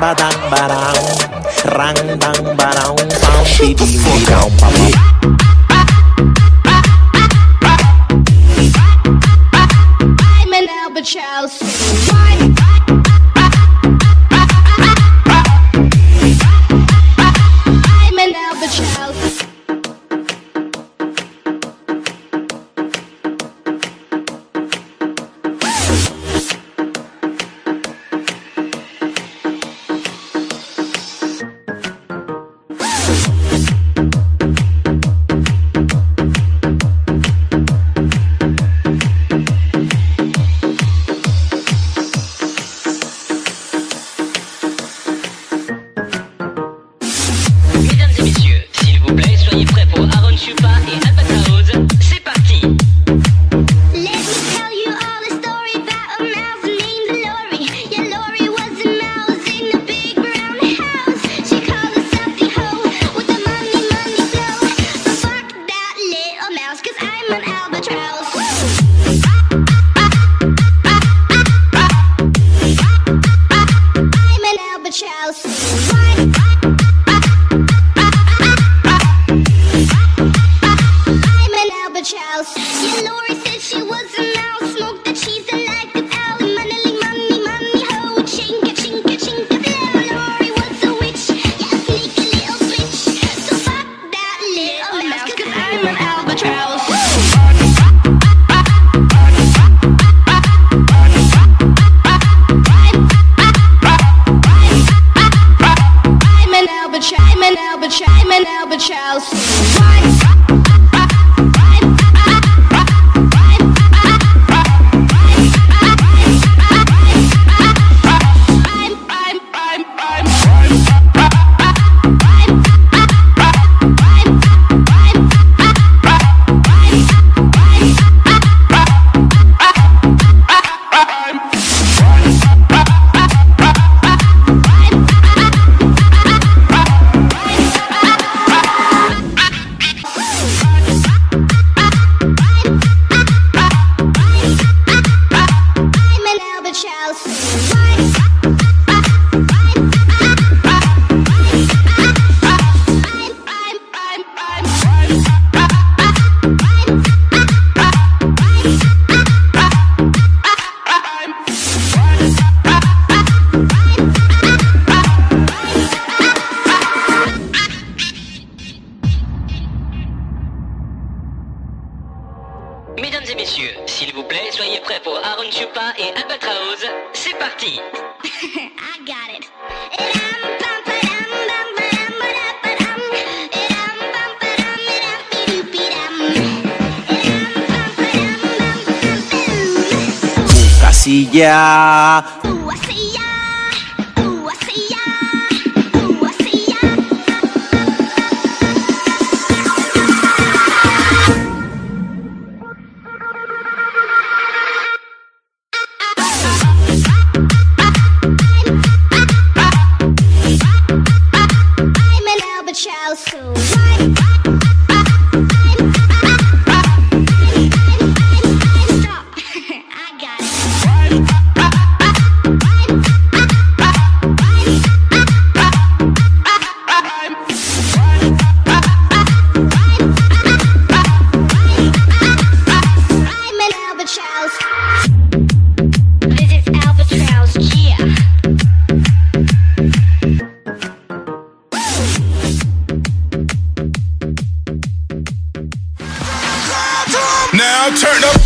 badang badang. Barang Rang bang barang pang bidim bidang pam I'm an albatross. Albatross. Yeah, Lori said she was a mouse. Smoked the cheese and like an alley. Money, money, money, ho. Chinka, chinka, chinka, blow. Lori was a witch. Yeah, sneaky little. So fuck that little mouse, cause I'm an albatross. I'm an albatross. I'm an albatross. I'm an albatross. S'il vous plaît, soyez prêts pour Aaron Chupa et Albatraoz. C'est parti. I got it. Casilla Turn up.